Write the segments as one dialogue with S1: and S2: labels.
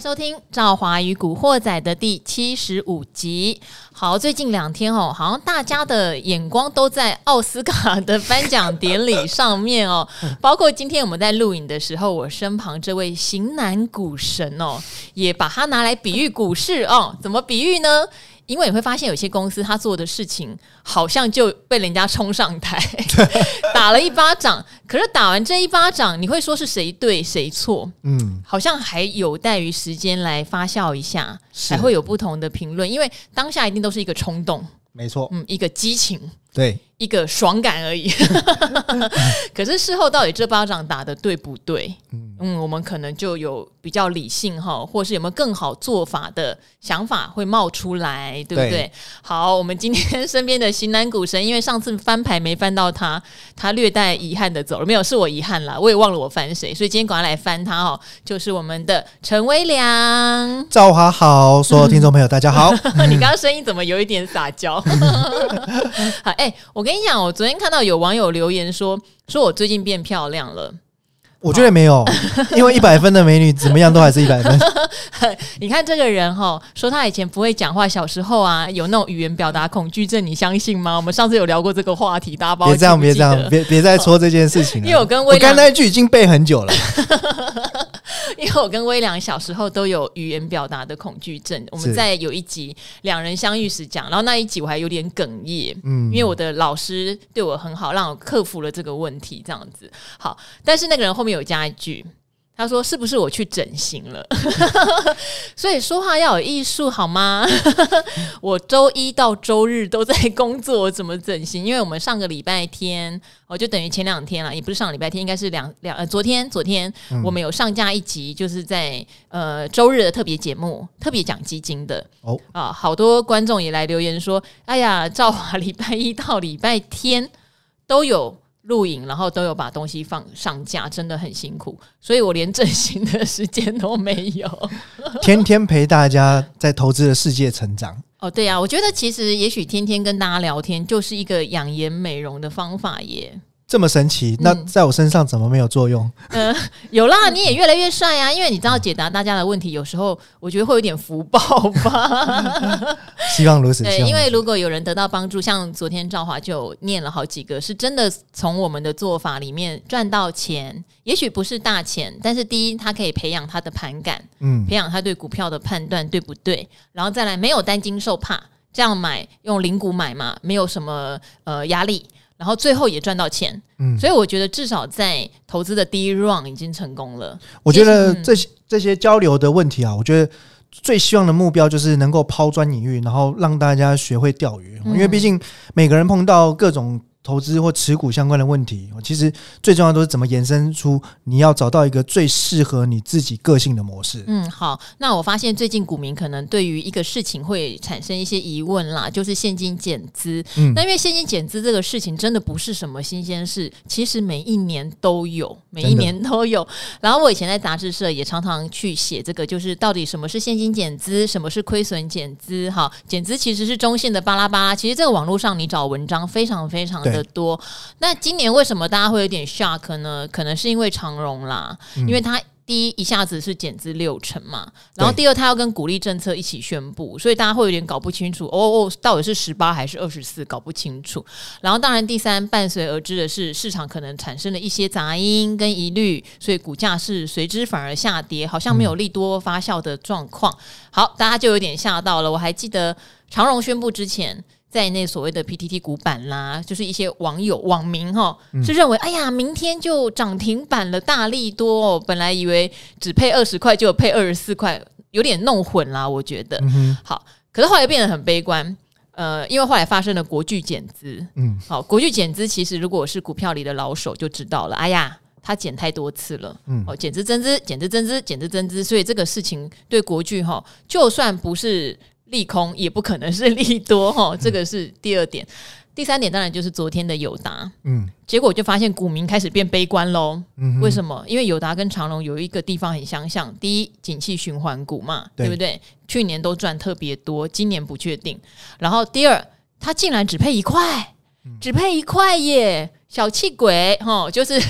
S1: 收听《赵华与古惑仔》的第七十五集。好，最近两天哦，好像大家的眼光都在奥斯卡的颁奖典礼上面哦。包括今天我们在录影的时候，我身旁这位型男股神哦，也把它拿来比喻股市哦。怎么比喻呢？因为你会发现，有些公司他做的事情好像就被人家冲上台，打了一巴掌。可是打完这一巴掌，你会说是谁对谁错？嗯，好像还有待于时间来发酵一下，还会有不同的评论。因为当下一定都是一个冲动，
S2: 没错，
S1: 嗯，一个激情，
S2: 对，
S1: 一个爽感而已。可是事后到底这巴掌打的对不对？嗯，嗯，我们可能就有。比较理性哈，或是有没有更好做法的想法会冒出来，对不对？对。好，我们今天身边的型男股神，因为上次翻牌没翻到他，他略带遗憾的走了。没有，是我遗憾啦，我也忘了我翻谁，所以今天赶快来翻他哦。就是我们的陈威良，
S2: 赵华好，所有听众朋友大家好。
S1: 你刚刚声音怎么有一点撒娇？好，哎、欸，我跟你讲，我昨天看到有网友留言说，说我最近变漂亮了。
S2: 我觉得没有，因为一百分的美女怎么样都还是一百分。
S1: 你看这个人哈，说他以前不会讲话，小时候啊有那种语言表达恐惧症，你相信吗？我们上次有聊过这个话题，大家别
S2: 这样，别这样，别别再说这件事情了。
S1: 因为我跟威，
S2: 我刚才那句已经背很久了。
S1: 因为我跟微良小时候都有语言表达的恐惧症，我们在有一集两人相遇时讲，然后那一集我还有点哽咽，嗯，因为我的老师对我很好，让我克服了这个问题，这样子。好，但是那个人后面有加一句。他说：“是不是我去整形了？所以说话要有艺术好吗？我周一到周日都在工作，我怎么整形？因为我们上个礼拜天，哦就等于前两天了，也不是上个礼拜天，应该是两两呃昨天昨天，我们有上架一集，就是在呃周日的特别节目，特别讲基金的哦啊，好多观众也来留言说：哎呀，赵华礼拜一到礼拜天都有。”录影，然后都有把东西放上架，真的很辛苦，所以我连整形的时间都没有。
S2: 天天陪大家在投资的世界成长。
S1: 哦，对呀，我觉得其实也许天天跟大家聊天就是一个养颜美容的方法耶。
S2: 这么神奇，那在我身上怎么没有作用？
S1: 嗯、呃，有啦，你也越来越帅啊！因为你知道解答大家的问题，有时候我觉得会有点福报吧。
S2: 希望如此。
S1: 对，因为如果有人得到帮助，像昨天赵华就念了好几个，是真的从我们的做法里面赚到钱。也许不是大钱，但是第一，他可以培养他的盘感，嗯，培养他对股票的判断，对不对？然后再来，没有担惊受怕，这样买用零股买嘛，没有什么呃压力。然后最后也赚到钱，嗯，所以我觉得至少在投资的第一 round 已经成功了。
S2: 我觉得这些这些交流的问题啊，我觉得最希望的目标就是能够抛砖引玉，然后让大家学会钓鱼，因为毕竟每个人碰到各种。投资或持股相关的问题，其实最重要都是怎么延伸出你要找到一个最适合你自己个性的模式。
S1: 嗯，好，那我发现最近股民可能对于一个事情会产生一些疑问啦，就是现金减资。嗯，那因为现金减资这个事情真的不是什么新鲜事，其实每一年都有，每一年都有。然后我以前在杂志社也常常去写这个，就是到底什么是现金减资，什么是亏损减资？哈，减资其实是中性的巴拉巴拉。其实这个网络上你找文章非常非常的。多，那今年为什么大家会有点 shock 呢？可能是因为长荣啦，因为它第一一下子是减资六成嘛，然后第二它要跟鼓励政策一起宣布，所以大家会有点搞不清楚哦哦，到底是十八还是二十四，搞不清楚。然后当然第三伴随而至的是市场可能产生了一些杂音跟疑虑，所以股价是随之反而下跌，好像没有利多发酵的状况。好，大家就有点吓到了。我还记得长荣宣布之前。在那所谓的 PTT 股板啦，就是一些网友网民哈，是认为哎呀，明天就涨停板了，大力多哦。本来以为只配二十块，就配二十四块，有点弄混啦。我觉得，好，可是后来变得很悲观。呃，因为后来发生了国巨减资，嗯，好，国巨减资其实如果是股票里的老手就知道了，哎呀，他减太多次了，嗯，哦，减资增资，减资增资，减资增资，所以这个事情对国巨哈，就算不是。利空也不可能是利多哈，这个是第二点。第三点当然就是昨天的友达，嗯，结果就发现股民开始变悲观喽。嗯，为什么？因为友达跟长隆有一个地方很相像，第一，景气循环股嘛，对不对？去年都赚特别多，今年不确定。然后第二，它竟然只配一块，只配一块耶，小气鬼哈，就是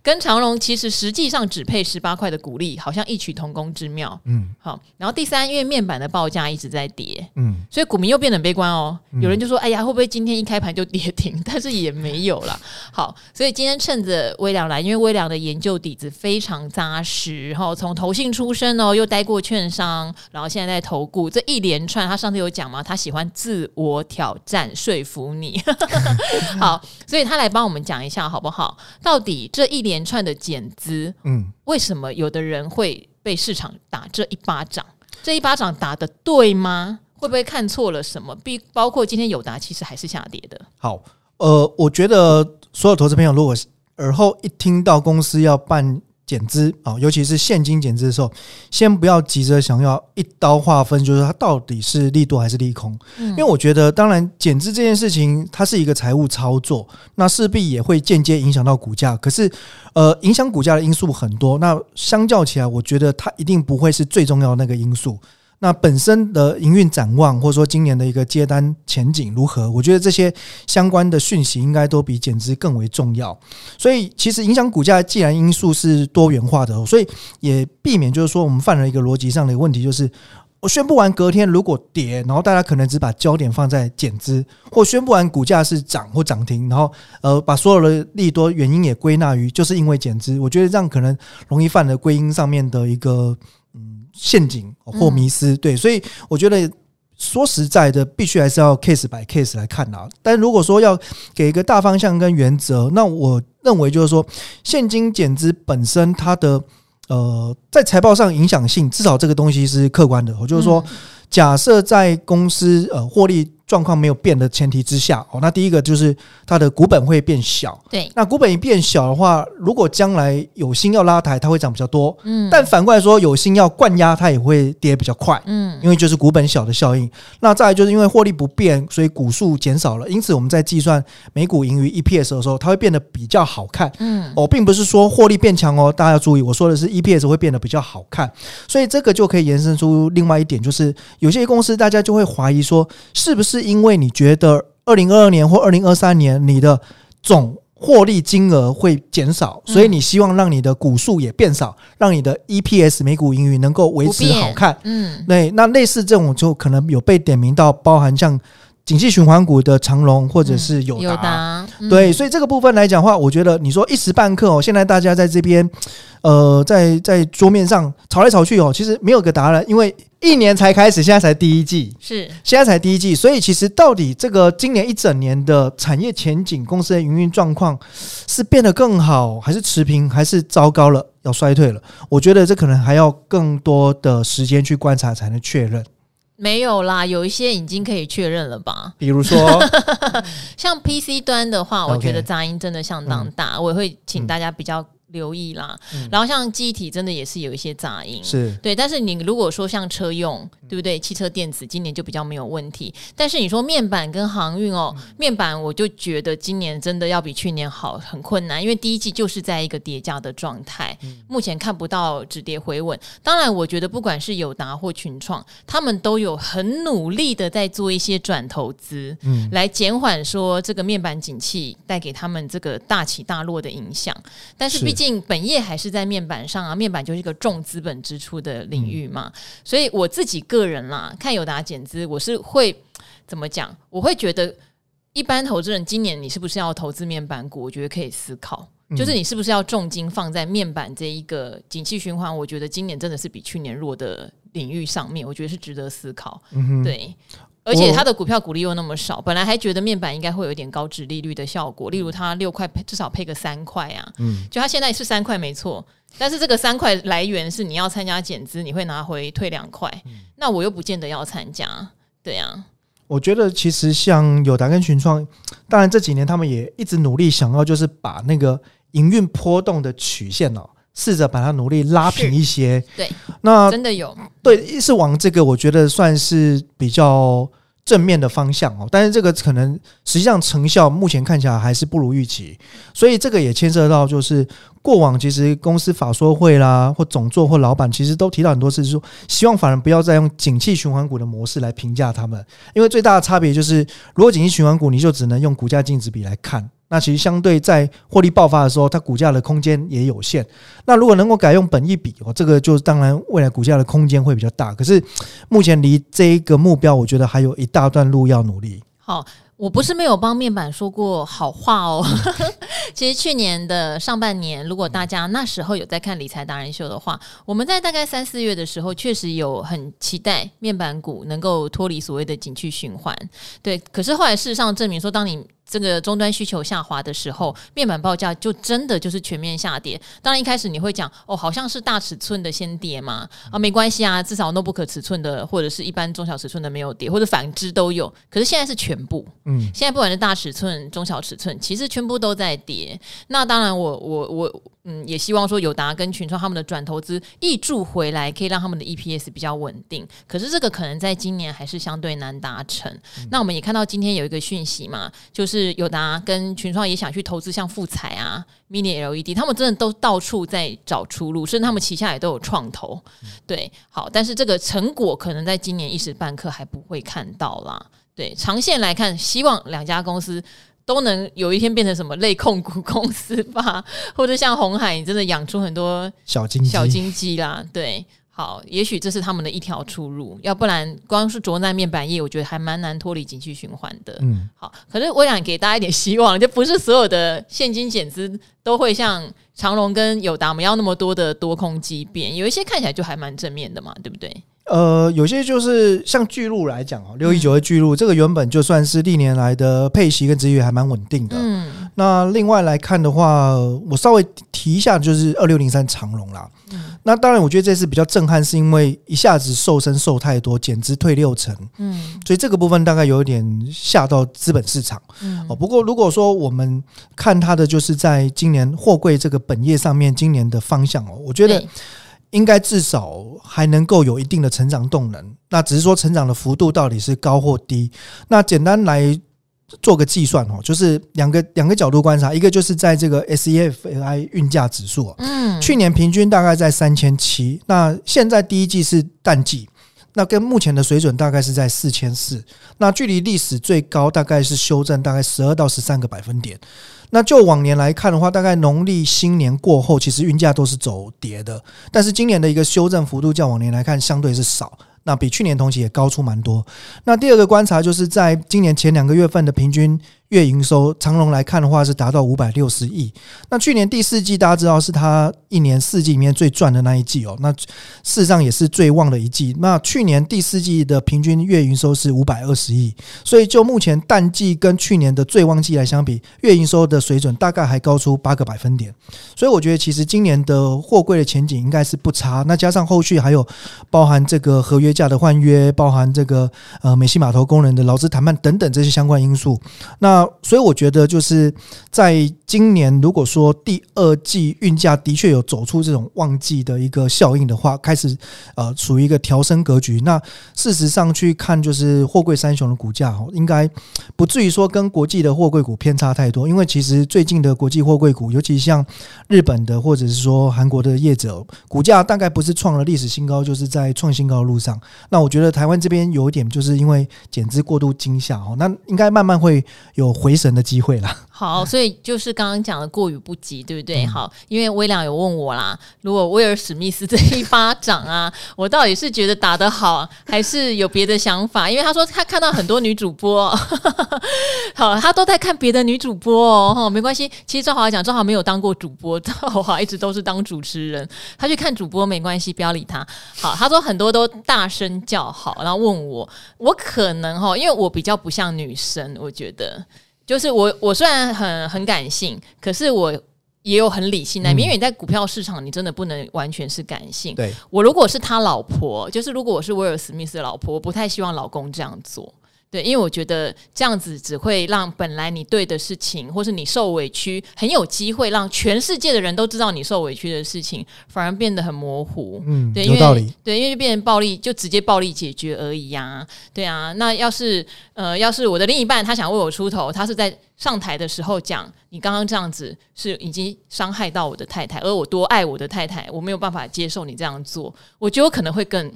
S1: 跟长荣其实实际上只配十八块的股利，好像异曲同工之妙。嗯，好，然后第三，因为面板的报价一直在跌，嗯，所以股民又变得很悲观哦。有人就说：“哎呀，会不会今天一开盘就跌停？” 但是也没有啦。好，所以今天趁着微良来，因为微良的研究底子非常扎实，哈，从投信出身哦，又待过券商，然后现在在投顾，这一连串，他上次有讲嘛，他喜欢自我挑战，说服你。好，所以他来帮我们。讲一下好不好？到底这一连串的减资，嗯，为什么有的人会被市场打这一巴掌？这一巴掌打的对吗？会不会看错了什么？比包括今天友达其实还是下跌的。
S2: 好，呃，我觉得所有投资朋友，如果而后一听到公司要办。减资啊，尤其是现金减资的时候，先不要急着想要一刀划分，就是它到底是利多还是利空。因为我觉得，当然减资这件事情，它是一个财务操作，那势必也会间接影响到股价。可是，呃，影响股价的因素很多，那相较起来，我觉得它一定不会是最重要的那个因素。那本身的营运展望，或者说今年的一个接单前景如何？我觉得这些相关的讯息应该都比减资更为重要。所以，其实影响股价既然因素是多元化的，所以也避免就是说我们犯了一个逻辑上的一个问题，就是我宣布完隔天如果跌，然后大家可能只把焦点放在减资，或宣布完股价是涨或涨停，然后呃把所有的利多原因也归纳于就是因为减资。我觉得这样可能容易犯了归因上面的一个。陷阱或迷失，对，所以我觉得说实在的，必须还是要 case by case 来看啊。但如果说要给一个大方向跟原则，那我认为就是说，现金减资本身它的呃，在财报上影响性，至少这个东西是客观的。我就是说，假设在公司呃获利。状况没有变的前提之下，哦，那第一个就是它的股本会变小。
S1: 对，
S2: 那股本一变小的话，如果将来有心要拉抬，它会涨比较多。嗯，但反过来说，有心要灌压，它也会跌比较快。嗯，因为就是股本小的效应。那再来就是因为获利不变，所以股数减少了，因此我们在计算每股盈余 EPS 的时候，它会变得比较好看。嗯，哦，并不是说获利变强哦，大家要注意，我说的是 EPS 会变得比较好看。所以这个就可以延伸出另外一点，就是有些公司大家就会怀疑说，是不是？因为你觉得二零二二年或二零二三年你的总获利金额会减少，所以你希望让你的股数也变少，让你的 EPS 每股盈余能够维持好看。嗯，对，那类似这种就可能有被点名到，包含像景气循环股的长荣或者是友达。对，所以这个部分来讲的话，我觉得你说一时半刻哦，现在大家在这边。呃，在在桌面上吵来吵去哦，其实没有个答案，因为一年才开始，现在才第一季，
S1: 是
S2: 现在才第一季，所以其实到底这个今年一整年的产业前景、公司的营运状况是变得更好，还是持平，还是糟糕了，要衰退了？我觉得这可能还要更多的时间去观察才能确认。
S1: 没有啦，有一些已经可以确认了吧？
S2: 比如说，
S1: 像 PC 端的话，我觉得杂音真的相当大，我也会请大家比较。留意啦，然后像记忆体真的也是有一些杂音，
S2: 是
S1: 对。但是你如果说像车用，对不对？汽车电子今年就比较没有问题。但是你说面板跟航运哦，面板我就觉得今年真的要比去年好很困难，因为第一季就是在一个叠加的状态，目前看不到止跌回稳。当然，我觉得不管是友达或群创，他们都有很努力的在做一些转投资，嗯，来减缓说这个面板景气带给他们这个大起大落的影响。但是毕竟。进本业还是在面板上啊，面板就是一个重资本支出的领域嘛，所以我自己个人啦，看友达减资，我是会怎么讲？我会觉得一般投资人今年你是不是要投资面板股？我觉得可以思考，就是你是不是要重金放在面板这一个景气循环？我觉得今年真的是比去年弱的领域上面，我觉得是值得思考。对。而且它的股票股利又那么少，本来还觉得面板应该会有一点高值利率的效果，例如它六块配至少配个三块啊，嗯，就它现在是三块没错，但是这个三块来源是你要参加减资，你会拿回退两块，那我又不见得要参加，对啊，
S2: 我觉得其实像友达跟群创，当然这几年他们也一直努力想要就是把那个营运波动的曲线哦。试着把它努力拉平一些，
S1: 对，
S2: 那
S1: 真的有。
S2: 对，是往这个我觉得算是比较正面的方向哦。但是这个可能实际上成效目前看起来还是不如预期，所以这个也牵涉到就是过往其实公司法说会啦，或总座或老板其实都提到很多次，说希望法人不要再用景气循环股的模式来评价他们，因为最大的差别就是如果景气循环股你就只能用股价净值比来看。那其实相对在获利爆发的时候，它股价的空间也有限。那如果能够改用本一比哦，这个就当然未来股价的空间会比较大。可是目前离这一个目标，我觉得还有一大段路要努力。
S1: 好。我不是没有帮面板说过好话哦。其实去年的上半年，如果大家那时候有在看理财达人秀的话，我们在大概三四月的时候，确实有很期待面板股能够脱离所谓的景气循环。对，可是后来事实上证明说，当你这个终端需求下滑的时候，面板报价就真的就是全面下跌。当然一开始你会讲哦，好像是大尺寸的先跌嘛，啊没关系啊，至少 notebook 尺寸的或者是一般中小尺寸的没有跌，或者反之都有。可是现在是全部，嗯，现在不管是大尺寸、中小尺寸，其实全部都在跌。那当然我，我我我。嗯，也希望说友达跟群创他们的转投资挹注回来，可以让他们的 EPS 比较稳定。可是这个可能在今年还是相对难达成。嗯、那我们也看到今天有一个讯息嘛，就是友达跟群创也想去投资像富彩啊、Mini LED，他们真的都到处在找出路，甚至他们旗下也都有创投。嗯、对，好，但是这个成果可能在今年一时半刻还不会看到啦。对，长线来看，希望两家公司。都能有一天变成什么类控股公司吧，或者像红海，你真的养出很多
S2: 小金
S1: 小金鸡啦。对，好，也许这是他们的一条出路，要不然光是着在面板业，我觉得还蛮难脱离景气循环的。嗯，好，可是我想给大家一点希望，就不是所有的现金减资都会像长隆跟友达我们要那么多的多空机变，有一些看起来就还蛮正面的嘛，对不对？
S2: 呃，有些就是像巨鹿来讲哦，六一九的巨鹿，这个原本就算是历年来的配息跟殖利率还蛮稳定的。嗯，那另外来看的话，我稍微提一下，就是二六零三长荣啦。嗯，那当然，我觉得这次比较震撼，是因为一下子瘦身瘦太多，减资退六成。嗯，所以这个部分大概有点吓到资本市场。嗯，哦，不过如果说我们看它的就是在今年货柜这个本业上面，今年的方向哦，我觉得。应该至少还能够有一定的成长动能，那只是说成长的幅度到底是高或低？那简单来做个计算哦，就是两个两个角度观察，一个就是在这个 S E F I 运价指数，嗯，去年平均大概在三千七，那现在第一季是淡季，那跟目前的水准大概是在四千四，那距离历史最高大概是修正大概十二到十三个百分点。那就往年来看的话，大概农历新年过后，其实运价都是走跌的。但是今年的一个修正幅度，较往年来看，相对是少。那比去年同期也高出蛮多。那第二个观察就是在今年前两个月份的平均。月营收，长隆来看的话是达到五百六十亿。那去年第四季大家知道是他一年四季里面最赚的那一季哦。那事实上也是最旺的一季。那去年第四季的平均月营收是五百二十亿，所以就目前淡季跟去年的最旺季来相比，月营收的水准大概还高出八个百分点。所以我觉得其实今年的货柜的前景应该是不差。那加上后续还有包含这个合约价的换约，包含这个呃美西码头工人的劳资谈判等等这些相关因素，那。所以我觉得，就是在今年，如果说第二季运价的确有走出这种旺季的一个效应的话，开始呃处于一个调升格局。那事实上去看，就是货柜三雄的股价哦应该不至于说跟国际的货柜股偏差太多。因为其实最近的国际货柜股，尤其像日本的或者是说韩国的业者，股价大概不是创了历史新高，就是在创新高的路上。那我觉得台湾这边有一点，就是因为减资过度惊吓哦，那应该慢慢会有。回神的机会了。
S1: 好，所以就是刚刚讲的过于不及，对不对？好，因为威良有问我啦，如果威尔史密斯这一巴掌啊，我到底是觉得打得好，还是有别的想法？因为他说他看到很多女主播，好，他都在看别的女主播哦。哈，没关系，其实赵华讲，赵华没有当过主播，赵华一直都是当主持人。他去看主播没关系，不要理他。好，他说很多都大声叫好，然后问我，我可能哈，因为我比较不像女生，我觉得。就是我，我虽然很很感性，可是我也有很理性那边。因为你在股票市场，你真的不能完全是感性。对，我如果是他老婆，就是如果我是威尔史密斯的老婆，我不太希望老公这样做。对，因为我觉得这样子只会让本来你对的事情，或是你受委屈，很有机会让全世界的人都知道你受委屈的事情，反而变得很模糊。嗯，对，有道理。对，因为就变成暴力，就直接暴力解决而已呀、啊。对啊，那要是呃，要是我的另一半他想为我出头，他是在上台的时候讲，你刚刚这样子是已经伤害到我的太太，而我多爱我的太太，我没有办法接受你这样做，我觉得我可能会更。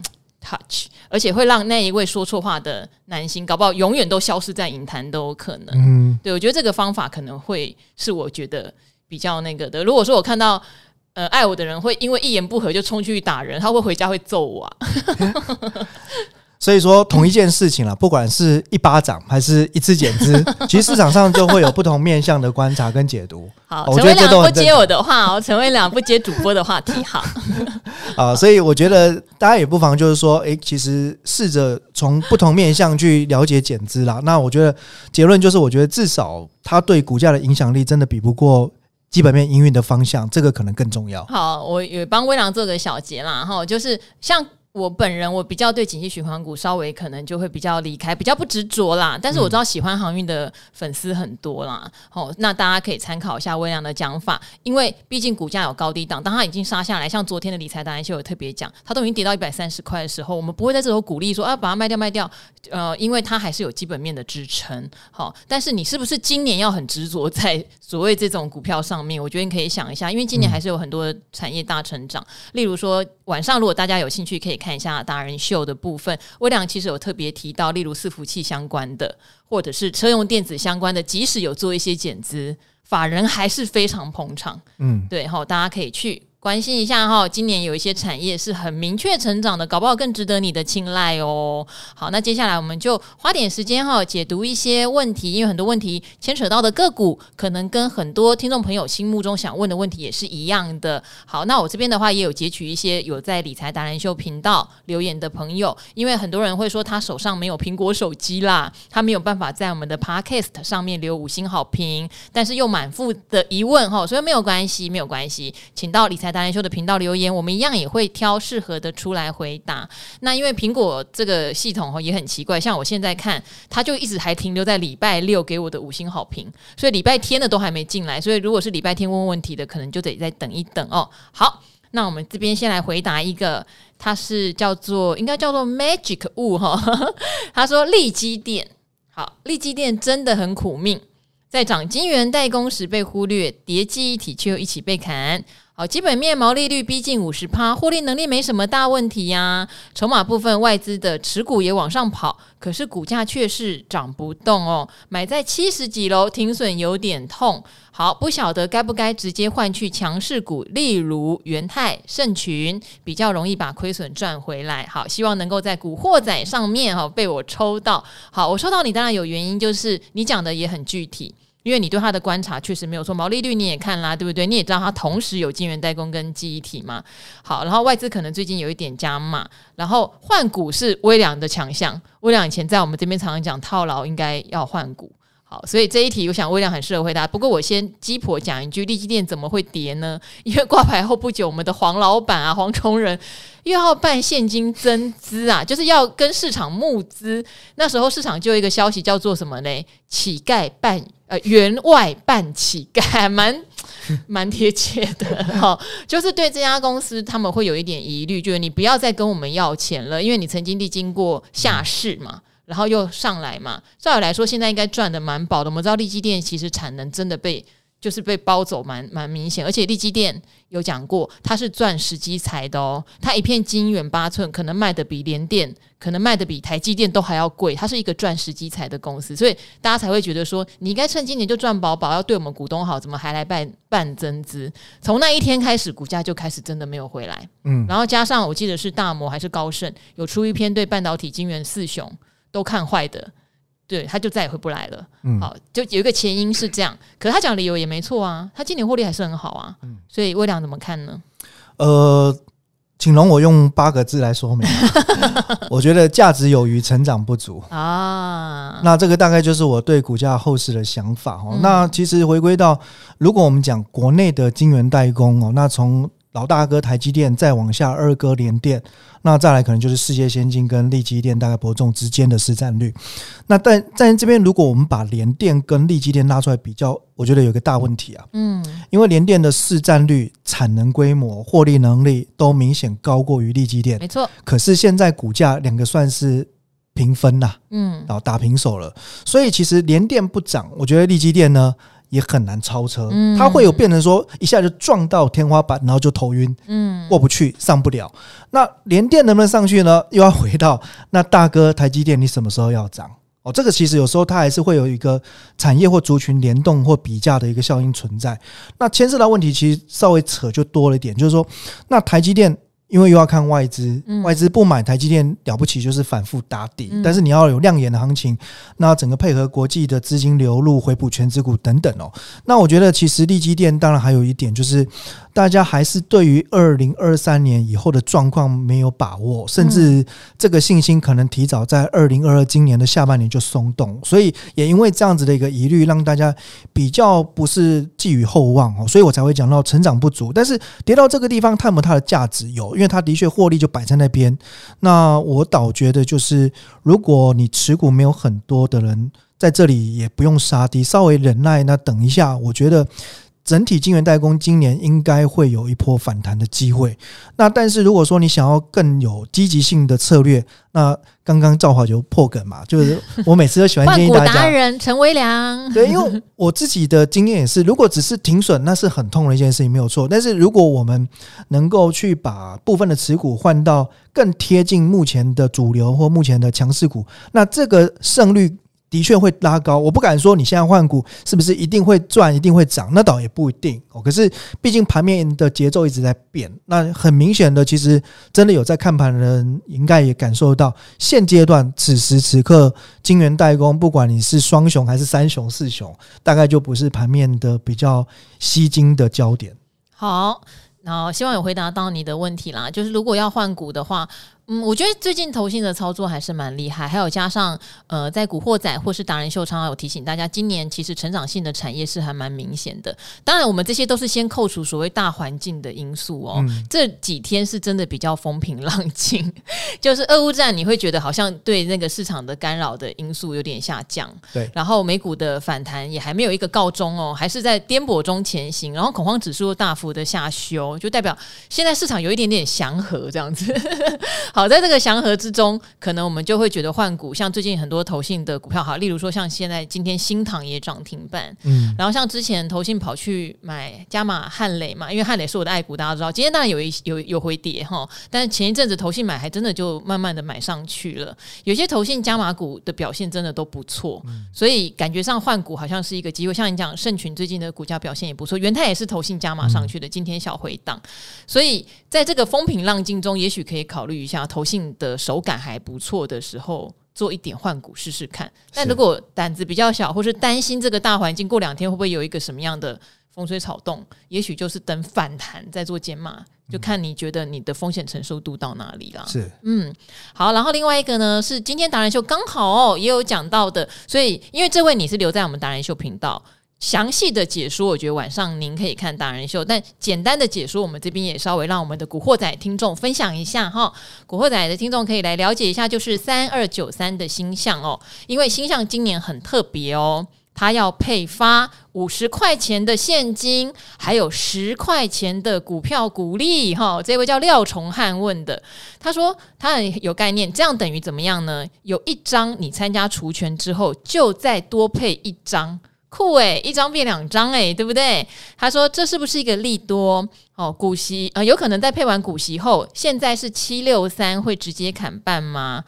S1: touch，而且会让那一位说错话的男星，搞不好永远都消失在影坛都有可能。嗯，对，我觉得这个方法可能会是我觉得比较那个的。如果说我看到呃爱我的人会因为一言不合就冲去打人，他会回家会揍我啊。
S2: 所以说，同一件事情了，不管是一巴掌还是一次剪枝，其实市场上就会有不同面向的观察跟解读。
S1: 好，陈威良不接我的话哦，陈威良不接主播的话题，好。
S2: 啊，所以我觉得大家也不妨就是说，诶，其实试着从不同面向去了解剪枝啦。那我觉得结论就是，我觉得至少它对股价的影响力真的比不过基本面营运的方向，这个可能更重要。
S1: 好，我也帮微良做个小结啦，哈，就是像。我本人我比较对景气循环股稍微可能就会比较离开，比较不执着啦。但是我知道喜欢航运的粉丝很多啦，嗯、哦，那大家可以参考一下微良的讲法，因为毕竟股价有高低档，当它已经杀下来，像昨天的理财达人秀有特别讲，它都已经跌到一百三十块的时候，我们不会在这时候鼓励说啊把它卖掉卖掉，呃，因为它还是有基本面的支撑。好、哦，但是你是不是今年要很执着在 所谓这种股票上面？我觉得你可以想一下，因为今年还是有很多产业大成长，嗯、例如说晚上如果大家有兴趣可以。看一下达人秀的部分，微良其实有特别提到，例如伺服器相关的，或者是车用电子相关的，即使有做一些减资，法人还是非常捧场。嗯，对，好，大家可以去。关心一下哈，今年有一些产业是很明确成长的，搞不好更值得你的青睐哦。好，那接下来我们就花点时间哈，解读一些问题，因为很多问题牵扯到的个股，可能跟很多听众朋友心目中想问的问题也是一样的。好，那我这边的话也有截取一些有在理财达人秀频道留言的朋友，因为很多人会说他手上没有苹果手机啦，他没有办法在我们的 Podcast 上面留五星好评，但是又满腹的疑问哈，所以没有关系，没有关系，请到理财。达人秀的频道留言，我们一样也会挑适合的出来回答。那因为苹果这个系统也很奇怪，像我现在看，它就一直还停留在礼拜六给我的五星好评，所以礼拜天的都还没进来。所以如果是礼拜天问问题的，可能就得再等一等哦。好，那我们这边先来回答一个，它是叫做应该叫做 Magic 物哈。他说利基电，好，利基电真的很苦命，在涨晶元代工时被忽略，叠记忆体却又一起被砍。好，基本面毛利率逼近五十趴，获利能力没什么大问题呀、筹码部分，外资的持股也往上跑，可是股价却是涨不动哦。买在七十几楼，停损有点痛。好，不晓得该不该直接换去强势股，例如元泰、盛群，比较容易把亏损赚回来。好，希望能够在古惑仔上面哈被我抽到。好，我抽到你当然有原因，就是你讲的也很具体。因为你对它的观察确实没有错，毛利率你也看啦，对不对？你也知道它同时有晶圆代工跟记忆体嘛。好，然后外资可能最近有一点加码，然后换股是微量的强项。微量以前在我们这边常常讲套牢，应该要换股。好，所以这一题我想威良很适合回答。不过我先鸡婆讲一句，利基店怎么会跌呢？因为挂牌后不久，我们的黄老板啊，黄崇仁又要办现金增资啊，就是要跟市场募资。那时候市场就有一个消息叫做什么嘞？乞丐办。呃，员外办乞丐，蛮蛮贴切的哈。就是对这家公司，他们会有一点疑虑，就是你不要再跟我们要钱了，因为你曾经历经过下市嘛，然后又上来嘛。照理来说，现在应该赚的蛮饱的。我们知道利基电其实产能真的被。就是被包走蛮蛮明显，而且利基电有讲过，它是钻石机材的哦。它一片晶圆八寸，可能卖的比联电，可能卖的比台积电都还要贵。它是一个钻石机材的公司，所以大家才会觉得说，你应该趁今年就赚饱饱，要对我们股东好，怎么还来办办增资？从那一天开始，股价就开始真的没有回来。嗯，然后加上我记得是大摩还是高盛有出一篇对半导体晶圆四雄都看坏的。对，他就再也回不来了。嗯，好，就有一个前因是这样，可是他讲理由也没错啊，他今年获利还是很好啊。嗯，所以微良怎么看呢？
S2: 呃，请容我用八个字来说明。我觉得价值有余，成长不足啊。那这个大概就是我对股价后市的想法哦。嗯，那其实回归到，如果我们讲国内的晶圆代工哦，那从老大哥台积电，再往下二哥联电，那再来可能就是世界先进跟利基电，大概伯仲之间的市占率。那但在这边，如果我们把联电跟利基电拉出来比较，我觉得有个大问题啊。嗯，因为联电的市占率、产能规模、获利能力都明显高过于利基电，
S1: 没错。
S2: 可是现在股价两个算是平分呐，嗯，然后打平手了。所以其实联电不涨，我觉得利基电呢。也很难超车，嗯、它会有变成说一下就撞到天花板，然后就头晕，嗯，过不去，上不了。那联电能不能上去呢？又要回到那大哥台积电，你什么时候要涨？哦，这个其实有时候它还是会有一个产业或族群联动或比价的一个效应存在。那牵涉到问题，其实稍微扯就多了一点，就是说，那台积电。因为又要看外资，外资不买台积电了不起，就是反复打底。但是你要有亮眼的行情，那整个配合国际的资金流入、回补全资股等等哦。那我觉得其实利基电当然还有一点就是。大家还是对于二零二三年以后的状况没有把握，甚至这个信心可能提早在二零二二今年的下半年就松动，所以也因为这样子的一个疑虑，让大家比较不是寄予厚望哦，所以我才会讲到成长不足。但是跌到这个地方，探有它的价值有，因为它的确获利就摆在那边。那我倒觉得就是，如果你持股没有很多的人在这里，也不用杀低，稍微忍耐，那等一下，我觉得。整体晶圆代工今年应该会有一波反弹的机会。那但是如果说你想要更有积极性的策略，那刚刚赵华就破梗嘛，就是我每次都喜欢 建议大家。
S1: 达人陈威良，
S2: 对，因为我自己的经验也是，如果只是停损，那是很痛的一件事情，没有错。但是如果我们能够去把部分的持股换到更贴近目前的主流或目前的强势股，那这个胜率。的确会拉高，我不敢说你现在换股是不是一定会赚，一定会涨，那倒也不一定哦。可是毕竟盘面的节奏一直在变，那很明显的，其实真的有在看盘的人，应该也感受到现阶段此时此刻，晶圆代工，不管你是双雄还是三雄、四雄，大概就不是盘面的比较吸睛的焦点。
S1: 好，然后希望有回答到你的问题啦，就是如果要换股的话。嗯，我觉得最近投信的操作还是蛮厉害，还有加上呃，在古惑仔或是达人秀常常有提醒大家，今年其实成长性的产业是还蛮明显的。当然，我们这些都是先扣除所谓大环境的因素哦。嗯、这几天是真的比较风平浪静，就是俄乌战，你会觉得好像对那个市场的干扰的因素有点下降。
S2: 对，
S1: 然后美股的反弹也还没有一个告终哦，还是在颠簸中前行。然后恐慌指数大幅的下修，就代表现在市场有一点点祥和这样子。好，在这个祥和之中，可能我们就会觉得换股，像最近很多投信的股票，好，例如说像现在今天新塘也涨停板，嗯，然后像之前投信跑去买加码汉磊嘛，因为汉磊是我的爱股，大家知道，今天当然有一有有回跌哈，但是前一阵子投信买还真的就慢慢的买上去了，有些投信加码股的表现真的都不错，所以感觉上换股好像是一个机会，像你讲盛群最近的股价表现也不错，元泰也是投信加码上去的，今天小回档，所以在这个风平浪静中，也许可以考虑一下。投信的手感还不错的时候，做一点换股试试看。但如果胆子比较小，或是担心这个大环境过两天会不会有一个什么样的风吹草动，也许就是等反弹再做减码，就看你觉得你的风险承受度到哪里了。
S2: 是，
S1: 嗯，好。然后另外一个呢，是今天达人秀刚好哦也有讲到的，所以因为这位你是留在我们达人秀频道。详细的解说，我觉得晚上您可以看达人秀，但简单的解说，我们这边也稍微让我们的古惑仔听众分享一下哈。古惑仔的听众可以来了解一下，就是三二九三的星象哦，因为星象今年很特别哦，它要配发五十块钱的现金，还有十块钱的股票股利哈。这位叫廖崇汉问的，他说他很有概念，这样等于怎么样呢？有一张你参加除权之后，就再多配一张。酷诶，一张变两张诶，对不对？他说这是不是一个利多？哦，股息呃，有可能在配完股息后，现在是七六三会直接砍半吗？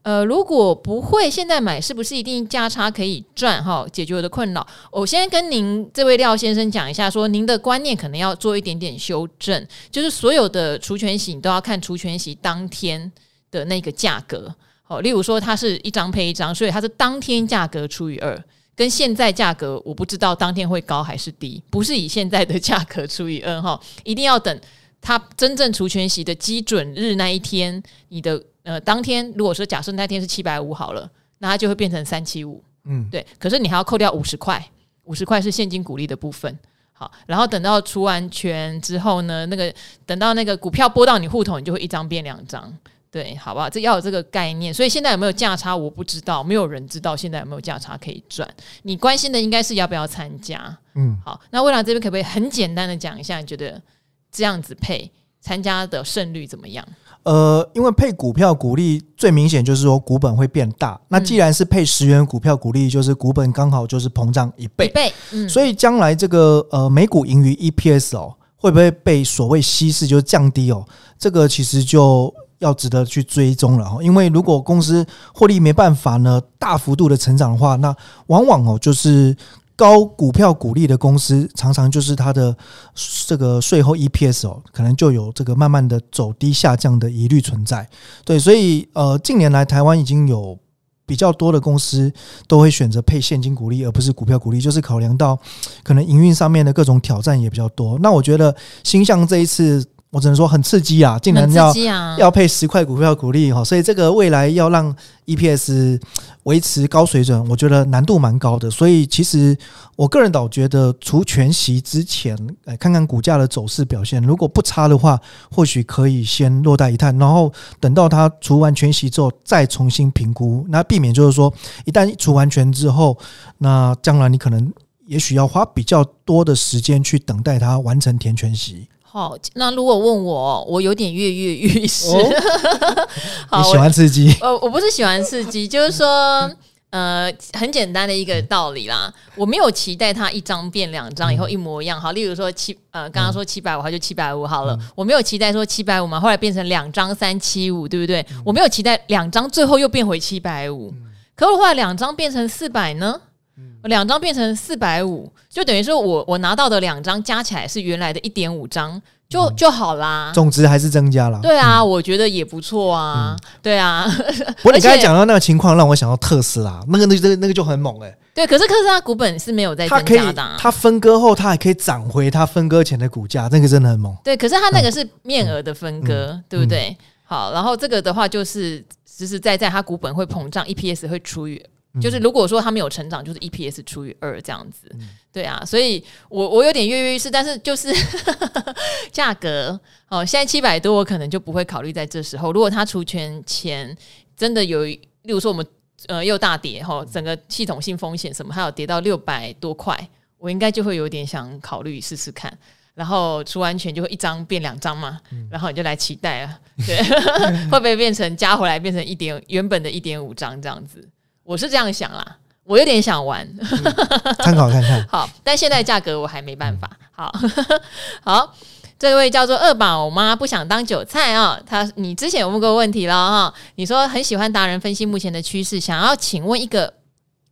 S1: 呃，如果不会，现在买是不是一定价差可以赚？哈、解决我的困扰。我先跟您这位廖先生讲一下说，您的观念可能要做一点点修正，就是所有的除权息你都要看除权息当天的那个价格。哦，例如说它是一张配一张，所以它是当天价格除以二。跟现在价格，我不知道当天会高还是低，不是以现在的价格 除以 n 哈，一定要等它真正除权息的基准日那一天，你的呃当天如果说假设那天是七百五好了，那它就会变成三七五，嗯，对。可是你还要扣掉五十块，五十块是现金股利的部分，好，然后等到除完权之后呢，那个等到那个股票拨到你户头，你就会一张变两张。对，好不好？这要有这个概念，所以现在有没有价差，我不知道，没有人知道现在有没有价差可以赚。你关心的应该是要不要参加。嗯，好，那未来这边可不可以很简单的讲一下，你觉得这样子配参加的胜率怎么样？
S2: 呃，因为配股票股利最明显就是说股本会变大。那既然是配十元股票股利，就是股本刚好就是膨胀一倍。
S1: 一倍，嗯。所
S2: 以将来这个呃每股盈余 EPS 哦，会不会被所谓稀释，就是降低哦？这个其实就要值得去追踪了哈。因为如果公司获利没办法呢大幅度的成长的话，那往往哦就是。高股票股利的公司，常常就是它的这个税后 EPS 哦，可能就有这个慢慢的走低下降的疑虑存在。对，所以呃，近年来台湾已经有比较多的公司都会选择配现金股利，而不是股票股利，就是考量到可能营运上面的各种挑战也比较多。那我觉得星象这一次。我只能说很刺激啊！竟然要、啊、要配十块股票鼓励哈，所以这个未来要让 EPS 维持高水准，我觉得难度蛮高的。所以其实我个人倒觉得，除全息之前，哎，看看股价的走势表现，如果不差的话，或许可以先落袋一探，然后等到它除完全息之后再重新评估。那避免就是说，一旦除完全之后，那将来你可能也许要花比较多的时间去等待它完成填全息。
S1: 好，那如果问我，我有点跃跃欲试。
S2: 你喜欢刺激？
S1: 呃，我不是喜欢刺激，就是说，呃，很简单的一个道理啦。我没有期待它一张变两张以后一模一样。好，例如说七，呃，刚刚说七百五，它就七百五好了。我没有期待说七百五嘛，后来变成两张三七五，对不对？我没有期待两张最后又变回七百五。可是后来两张变成四百呢？两张变成四百五，就等于说我我拿到的两张加起来是原来的一点五张，就就好啦。
S2: 总值还是增加了。
S1: 对啊，我觉得也不错啊。对啊。
S2: 不过你刚才讲到那个情况，让我想到特斯拉，那个那个那个就很猛哎。
S1: 对，可是特斯拉股本是没有在增加的。
S2: 它分割后，它还可以涨回它分割前的股价，那个真的很猛。
S1: 对，可是它那个是面额的分割，对不对？好，然后这个的话就是实实在在，它股本会膨胀，EPS 会除以。就是如果说他没有成长，就是 EPS 除以二这样子，对啊，所以我我有点跃跃欲试，但是就是 价格哦，现在七百多，我可能就不会考虑在这时候。如果它除权前真的有，例如说我们呃又大跌哈，整个系统性风险什么，还有跌到六百多块，我应该就会有点想考虑试试看。然后除完权就会一张变两张嘛，然后你就来期待啊，对，会不会变成加回来变成一点原本的一点五张这样子？我是这样想啦，我有点想玩，
S2: 参、嗯、考看看。
S1: 好，但现在价格我还没办法。好，好，这位叫做二宝妈不想当韭菜啊、哦，他你之前有问过问题了哈，你说很喜欢达人分析目前的趋势，想要请问一个。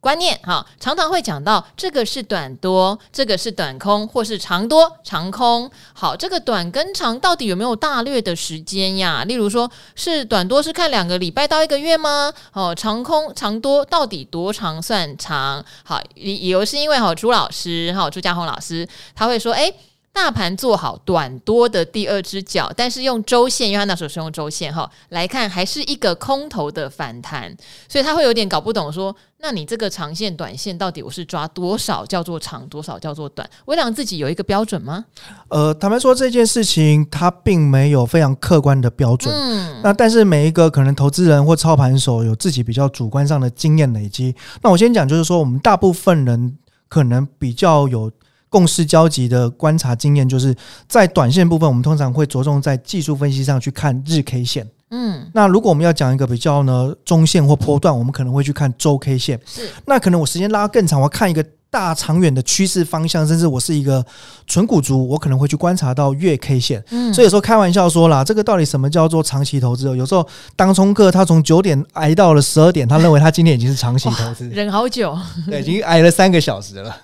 S1: 观念哈，常常会讲到这个是短多，这个是短空，或是长多长空。好，这个短跟长到底有没有大略的时间呀？例如说是短多是看两个礼拜到一个月吗？哦，长空长多到底多长算长？好，理由是因为哈朱老师哈朱家宏老师他会说，诶。大盘做好短多的第二只脚，但是用周线，因为他那时候是用周线哈来看，还是一个空头的反弹，所以他会有点搞不懂说，那你这个长线、短线到底我是抓多少叫做长，多少叫做短？微良自己有一个标准吗？
S2: 呃，坦白说这件事情，他并没有非常客观的标准。嗯，那但是每一个可能投资人或操盘手有自己比较主观上的经验累积。那我先讲，就是说我们大部分人可能比较有。共识交集的观察经验，就是在短线部分，我们通常会着重在技术分析上去看日 K 线。嗯，那如果我们要讲一个比较呢中线或波段，我们可能会去看周 K 线。是，那可能我时间拉更长，我看一个大长远的趋势方向，甚至我是一个纯股族，我可能会去观察到月 K 线。嗯，所以有时候开玩笑说啦，这个到底什么叫做长期投资？有时候当冲客他从九点挨到了十二点，他认为他今天已经是长期投资，
S1: 忍好久，
S2: 对，已经挨了三个小时了。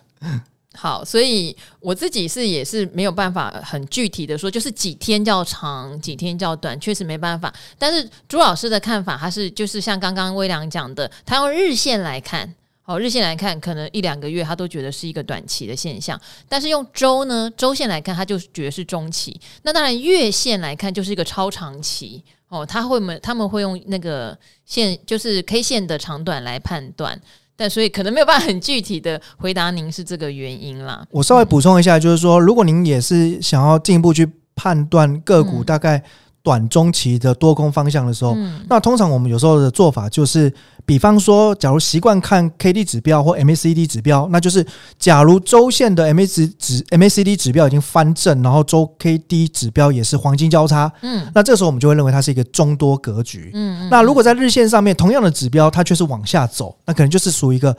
S1: 好，所以我自己是也是没有办法很具体的说，就是几天较长，几天较短，确实没办法。但是朱老师的看法，他是就是像刚刚微良讲的，他用日线来看，好，日线来看，可能一两个月他都觉得是一个短期的现象。但是用周呢，周线来看，他就觉得是中期。那当然月线来看，就是一个超长期哦。他会没他们会用那个线，就是 K 线的长短来判断。但所以可能没有办法很具体的回答您是这个原因啦。
S2: 我稍微补充一下，就是说，如果您也是想要进一步去判断个股大概短中期的多空方向的时候，嗯、那通常我们有时候的做法就是，比方说，假如习惯看 K D 指标或 M A C D 指标，那就是假如周线的 M A C 指 M A C D 指标已经翻正，然后周 K D 指标也是黄金交叉，嗯，那这时候我们就会认为它是一个中多格局，嗯，嗯，那如果在日线上面同样的指标，它却是往下走，那可能就是属于一个。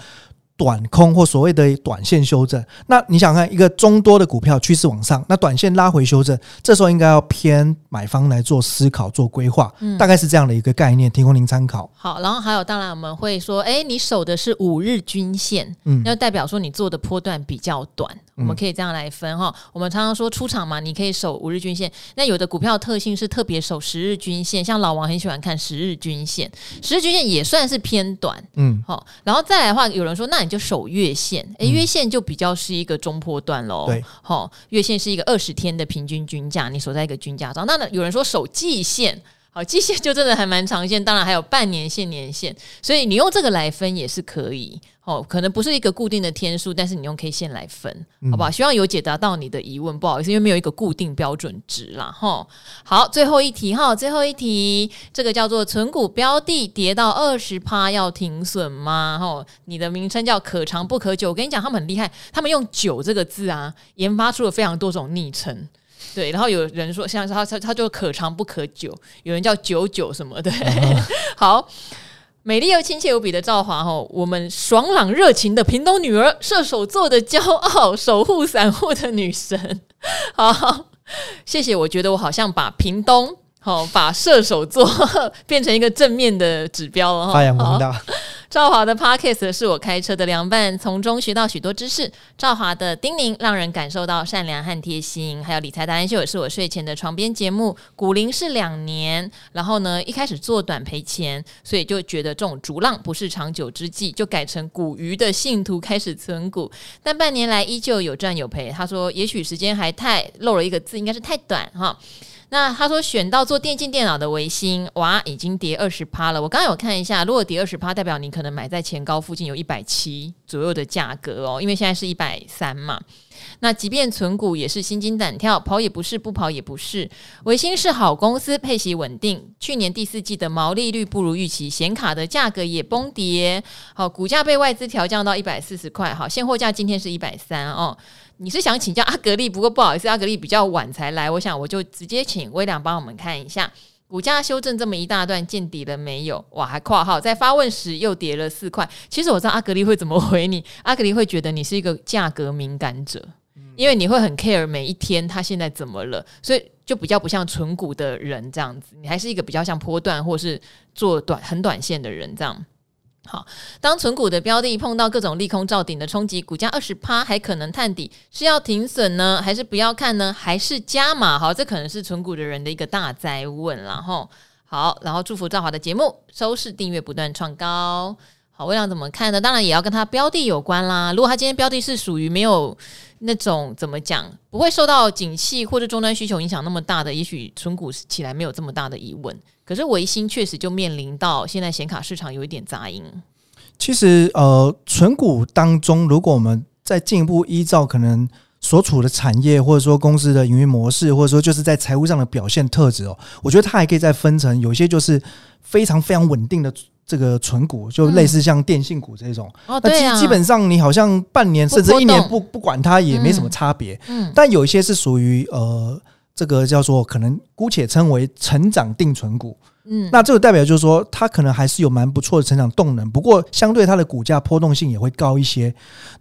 S2: 短空或所谓的短线修正，那你想看一个中多的股票趋势往上，那短线拉回修正，这时候应该要偏买方来做思考、做规划，嗯，大概是这样的一个概念，提供您参考。
S1: 好，然后还有，当然我们会说，哎，你守的是五日均线，嗯，那代表说你做的波段比较短。我们可以这样来分哈，我们常常说出场嘛，你可以守五日均线。那有的股票特性是特别守十日均线，像老王很喜欢看十日均线，十日均线也算是偏短，嗯，好，然后再来的话，有人说那你就守月线，诶，月线就比较是一个中波段喽，对，好，月线是一个二十天的平均均价，你守在一个均价上。那有人说守季线。好，季线就真的还蛮长线，当然还有半年线、年线，所以你用这个来分也是可以。哦，可能不是一个固定的天数，但是你用 K 线来分，好不好？希望有解答到你的疑问。不好意思，因为没有一个固定标准值啦。哈，好，最后一题哈，最后一题，这个叫做存股标的跌到二十趴要停损吗？哈，你的名称叫可长不可久。我跟你讲，他们很厉害，他们用“久”这个字啊，研发出了非常多种昵称。对，然后有人说，像他他他就可长不可久，有人叫九九什么的。好，美丽又亲切无比的赵华哦，我们爽朗热情的屏东女儿，射手座的骄傲，守护散户的女神。好，谢谢，我觉得我好像把屏东好把射手座 变成一个正面的指标了哈，
S2: 发扬光大。
S1: 赵华的 Podcast 是我开车的良伴，从中学到许多知识。赵华的叮咛让人感受到善良和贴心，还有理财达人秀也是我睡前的床边节目。股龄是两年，然后呢，一开始做短赔钱，所以就觉得这种逐浪不是长久之计，就改成股鱼的信徒，开始存股。但半年来依旧有赚有赔。他说，也许时间还太漏了一个字，应该是太短哈。那他说选到做电竞电脑的维新，哇，已经跌二十趴了。我刚刚有看一下，如果跌二十趴，代表你可能买在前高附近有一百七左右的价格哦，因为现在是一百三嘛。那即便存股也是心惊胆跳，跑也不是，不跑也不是。维新是好公司，配息稳定。去年第四季的毛利率不如预期，显卡的价格也崩跌。好，股价被外资调降到一百四十块。好，现货价今天是一百三哦。你是想请教阿格力，不过不好意思，阿格力比较晚才来，我想我就直接请微良帮我们看一下股价修正这么一大段见底了没有？哇，还括号在发问时又跌了四块。其实我知道阿格力会怎么回你，阿格力会觉得你是一个价格敏感者，因为你会很 care 每一天它现在怎么了，所以就比较不像纯股的人这样子，你还是一个比较像波段或是做短很短线的人这样。好，当存股的标的碰到各种利空造顶的冲击，股价二十趴还可能探底，是要停损呢，还是不要看呢？还是加码？好，这可能是存股的人的一个大灾问。然后，好，然后祝福赵华的节目收视订阅不断创高。好，我想怎么看呢？当然也要跟他标的有关啦。如果他今天标的是属于没有那种怎么讲，不会受到景气或者终端需求影响那么大的，也许存股起来没有这么大的疑问。可是维新确实就面临到现在显卡市场有一点杂音。
S2: 其实呃，存股当中，如果我们再进一步依照可能所处的产业，或者说公司的营运模式，或者说就是在财务上的表现特质哦，我觉得它还可以再分成，有些就是非常非常稳定的这个存股，就类似像电信股这种。嗯、哦，对基基本上你好像半年甚至一年不不管它也没什么差别。嗯。嗯，但有一些是属于呃。这个叫做可能姑且称为成长定存股，嗯，那这个代表就是说它可能还是有蛮不错的成长动能，不过相对它的股价波动性也会高一些。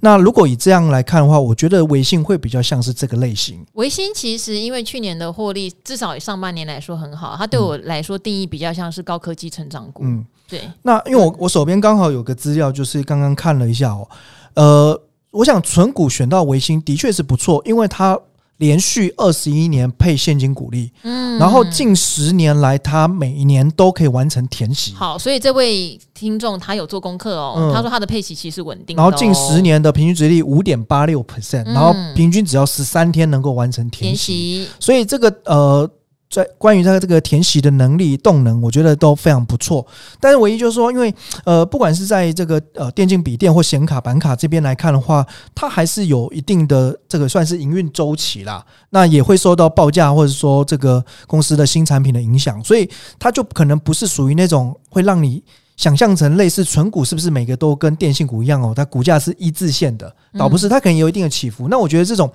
S2: 那如果以这样来看的话，我觉得微信会比较像是这个类型。
S1: 微信其实因为去年的获利至少上半年来说很好，它对我来说定义比较像是高科技成长股。嗯，对。
S2: 那因为我我手边刚好有个资料，就是刚刚看了一下哦，呃，我想存股选到维新的确是不错，因为它。连续二十一年配现金股利，嗯，然后近十年来，他每一年都可以完成填息。
S1: 好，所以这位听众他有做功课哦，嗯、他说他的配息其实稳定、哦。
S2: 然后近十年的平均殖利率五点八六 percent，然后平均只要十三天能够完成填息。填息。所以这个呃，在关于它的这个填息的能力、动能，我觉得都非常不错。但是唯一就是说，因为呃，不管是在这个呃电竞笔电或显卡板卡这边来看的话，它还是有一定的这个算是营运周期啦。那也会受到报价或者说这个公司的新产品的影响，所以它就可能不是属于那种会让你想象成类似纯股是不是每个都跟电信股一样哦？它股价是一字线的，倒不是，它可能有一定的起伏。那我觉得这种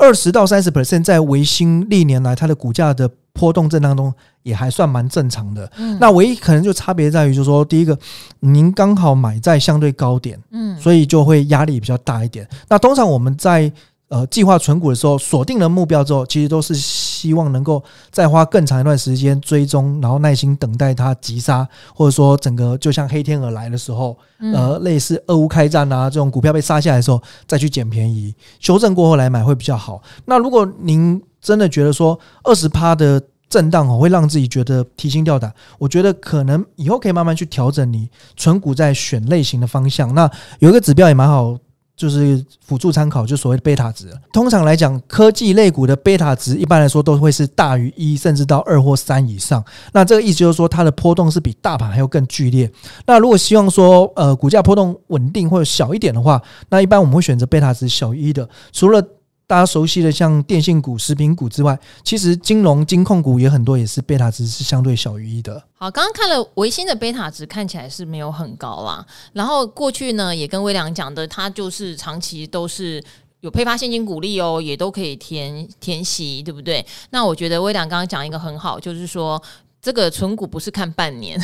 S2: 二十到三十 percent 在维新历年来它的股价的波动震荡中也还算蛮正常的，嗯，那唯一可能就差别在于，就是说，第一个，您刚好买在相对高点，嗯，所以就会压力比较大一点。那通常我们在呃计划存股的时候，锁定了目标之后，其实都是希望能够再花更长一段时间追踪，然后耐心等待它急杀，或者说整个就像黑天鹅来的时候，呃，类似俄乌开战啊这种股票被杀下来的时候，再去捡便宜，修正过后来买会比较好。那如果您真的觉得说二十趴的震荡哦，会让自己觉得提心吊胆。我觉得可能以后可以慢慢去调整你存股在选类型的方向。那有一个指标也蛮好，就是辅助参考，就所谓的贝塔值。通常来讲，科技类股的贝塔值一般来说都会是大于一，甚至到二或三以上。那这个意思就是说，它的波动是比大盘还要更剧烈。那如果希望说，呃，股价波动稳定或者小一点的话，那一般我们会选择贝塔值小于一的。除了大家熟悉的像电信股、食品股之外，其实金融、金控股也很多，也是贝塔值是相对小于一的。
S1: 好，刚刚看了维新的贝塔值，看起来是没有很高啦。然后过去呢，也跟微良讲的，它就是长期都是有配发现金股利哦，也都可以填填息，对不对？那我觉得威良刚刚讲一个很好，就是说。这个存股不是看半年，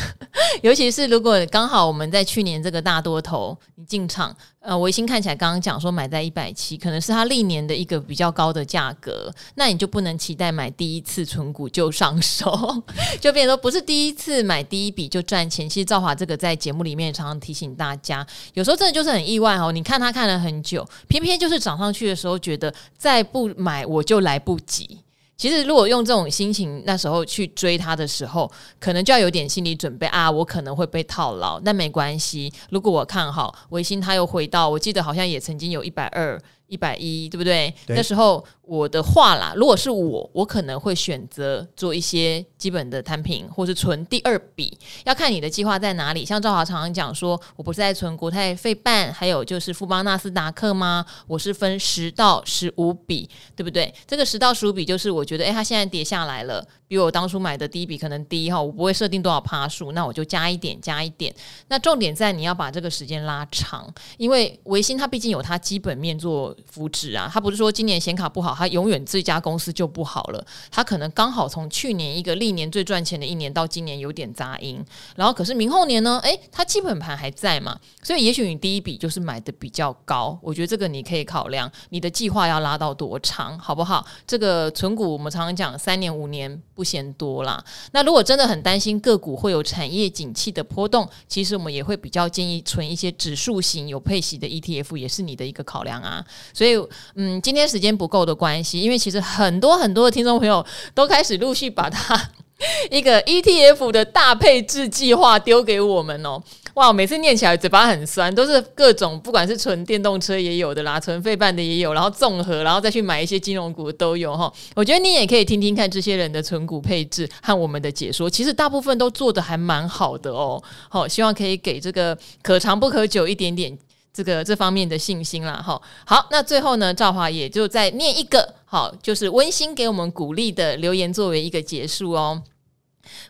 S1: 尤其是如果刚好我们在去年这个大多头你进场，呃，微星看起来刚刚讲说买在一百七，可能是它历年的一个比较高的价格，那你就不能期待买第一次存股就上手，就变成说不是第一次买第一笔就赚钱。其实赵华这个在节目里面常常提醒大家，有时候真的就是很意外哦，你看他看了很久，偏偏就是涨上去的时候觉得再不买我就来不及。其实，如果用这种心情那时候去追他的时候，可能就要有点心理准备啊，我可能会被套牢。但没关系，如果我看好维新，他又回到，我记得好像也曾经有一百二。一百一，对不对？对。那时候我的话啦，如果是我，我可能会选择做一些基本的摊平，或是存第二笔，要看你的计划在哪里。像赵华常常讲说，我不是在存国泰费半，还有就是富邦纳斯达克吗？我是分十到十五笔，对不对？这个十到十五笔就是我觉得，诶，它现在跌下来了。比我当初买的第一笔可能低哈，我不会设定多少趴数，那我就加一点加一点。那重点在你要把这个时间拉长，因为维新它毕竟有它基本面做扶持啊，它不是说今年显卡不好，它永远这家公司就不好了。它可能刚好从去年一个历年最赚钱的一年到今年有点杂音，然后可是明后年呢，诶，它基本盘还在嘛，所以也许你第一笔就是买的比较高，我觉得这个你可以考量，你的计划要拉到多长，好不好？这个存股我们常常讲三年五年。不嫌多啦。那如果真的很担心个股会有产业景气的波动，其实我们也会比较建议存一些指数型有配息的 ETF，也是你的一个考量啊。所以，嗯，今天时间不够的关关系，因为其实很多很多的听众朋友都开始陆续把它 一个 ETF 的大配置计划丢给我们哦。哇，每次念起来嘴巴很酸，都是各种，不管是纯电动车也有的啦，纯费半的也有，然后综合，然后再去买一些金融股都有哈。我觉得你也可以听听看这些人的存股配置和我们的解说，其实大部分都做得还蛮好的哦。好，希望可以给这个可长不可久一点点这个这方面的信心啦。哈，好，那最后呢，赵华也就再念一个好，就是温馨给我们鼓励的留言作为一个结束哦。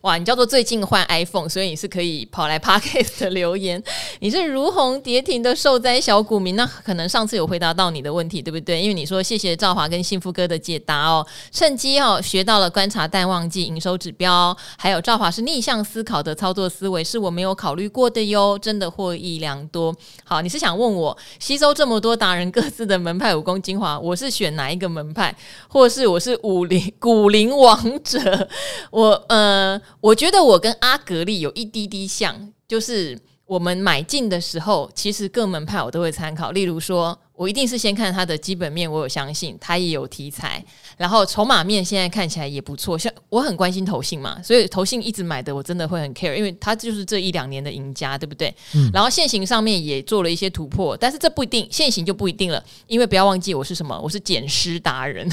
S1: 哇，你叫做最近换 iPhone，所以你是可以跑来 Parkes 的留言。你是如虹跌停的受灾小股民，那可能上次有回答到你的问题，对不对？因为你说谢谢赵华跟幸福哥的解答哦，趁机哦学到了观察淡旺季营收指标，还有赵华是逆向思考的操作思维，是我没有考虑过的哟，真的获益良多。好，你是想问我吸收这么多达人各自的门派武功精华，我是选哪一个门派，或是我是武林 武林王者？我呃。我觉得我跟阿格力有一滴滴像，就是我们买进的时候，其实各门派我都会参考。例如说，我一定是先看它的基本面，我有相信它也有题材，然后筹码面现在看起来也不错。像我很关心投信嘛，所以投信一直买的我真的会很 care，因为它就是这一两年的赢家，对不对？嗯。然后现行上面也做了一些突破，但是这不一定，现行就不一定了，因为不要忘记我是什么，我是捡尸达人。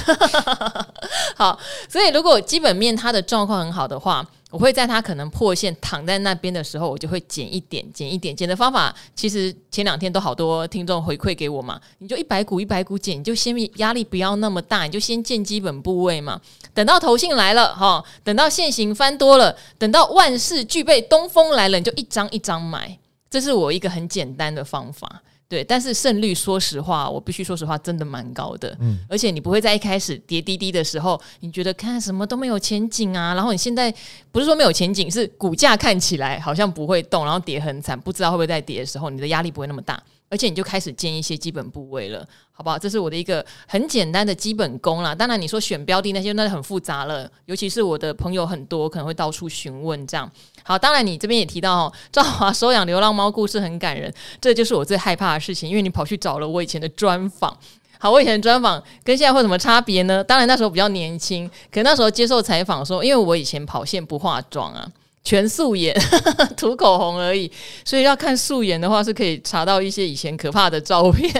S1: 好，所以如果基本面它的状况很好的话。我会在他可能破线躺在那边的时候，我就会减一点，减一点。减的方法其实前两天都好多听众回馈给我嘛，你就一百股一百股减，你就先压力不要那么大，你就先建基本部位嘛。等到投信来了哈，等到现行翻多了，等到万事俱备，东风来了，你就一张一张买。这是我一个很简单的方法。对，但是胜率，说实话，我必须说实话，真的蛮高的。嗯，而且你不会在一开始跌滴滴的时候，你觉得看什么都没有前景啊。然后你现在不是说没有前景，是股价看起来好像不会动，然后跌很惨，不知道会不会再跌的时候，你的压力不会那么大。而且你就开始建一些基本部位了，好不好？这是我的一个很简单的基本功啦。当然，你说选标的那些那很复杂了，尤其是我的朋友很多，可能会到处询问这样。好，当然你这边也提到哦，赵华收养流浪猫故事很感人，这就是我最害怕的事情，因为你跑去找了我以前的专访。好，我以前的专访跟现在会有什么差别呢？当然那时候比较年轻，可那时候接受采访说，因为我以前跑线不化妆啊。全素颜，涂口红而已，所以要看素颜的话，是可以查到一些以前可怕的照片。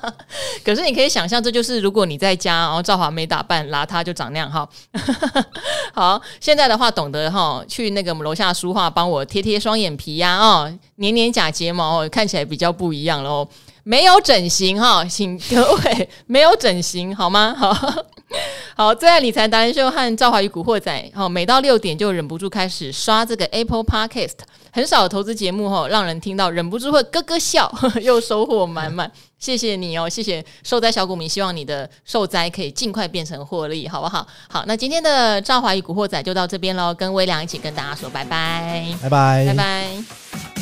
S1: 可是你可以想象，这就是如果你在家，然后赵华没打扮，邋遢就长那样哈。好，现在的话懂得哈，去那个我们楼下书画帮我贴贴双眼皮呀，啊，粘粘假睫毛，看起来比较不一样喽。没有整形哈，请 各位没有整形好吗？好。好，最爱理财达人秀和赵华与古惑仔，好，每到六点就忍不住开始刷这个 Apple Podcast，很少投资节目哈，让人听到忍不住会咯咯笑，呵 呵又收获满满。谢谢你哦，谢谢受灾小股民，希望你的受灾可以尽快变成获利，好不好？好，那今天的赵华与古惑仔就到这边喽，跟微良一起跟大家说拜拜，
S2: 拜拜，
S1: 拜拜。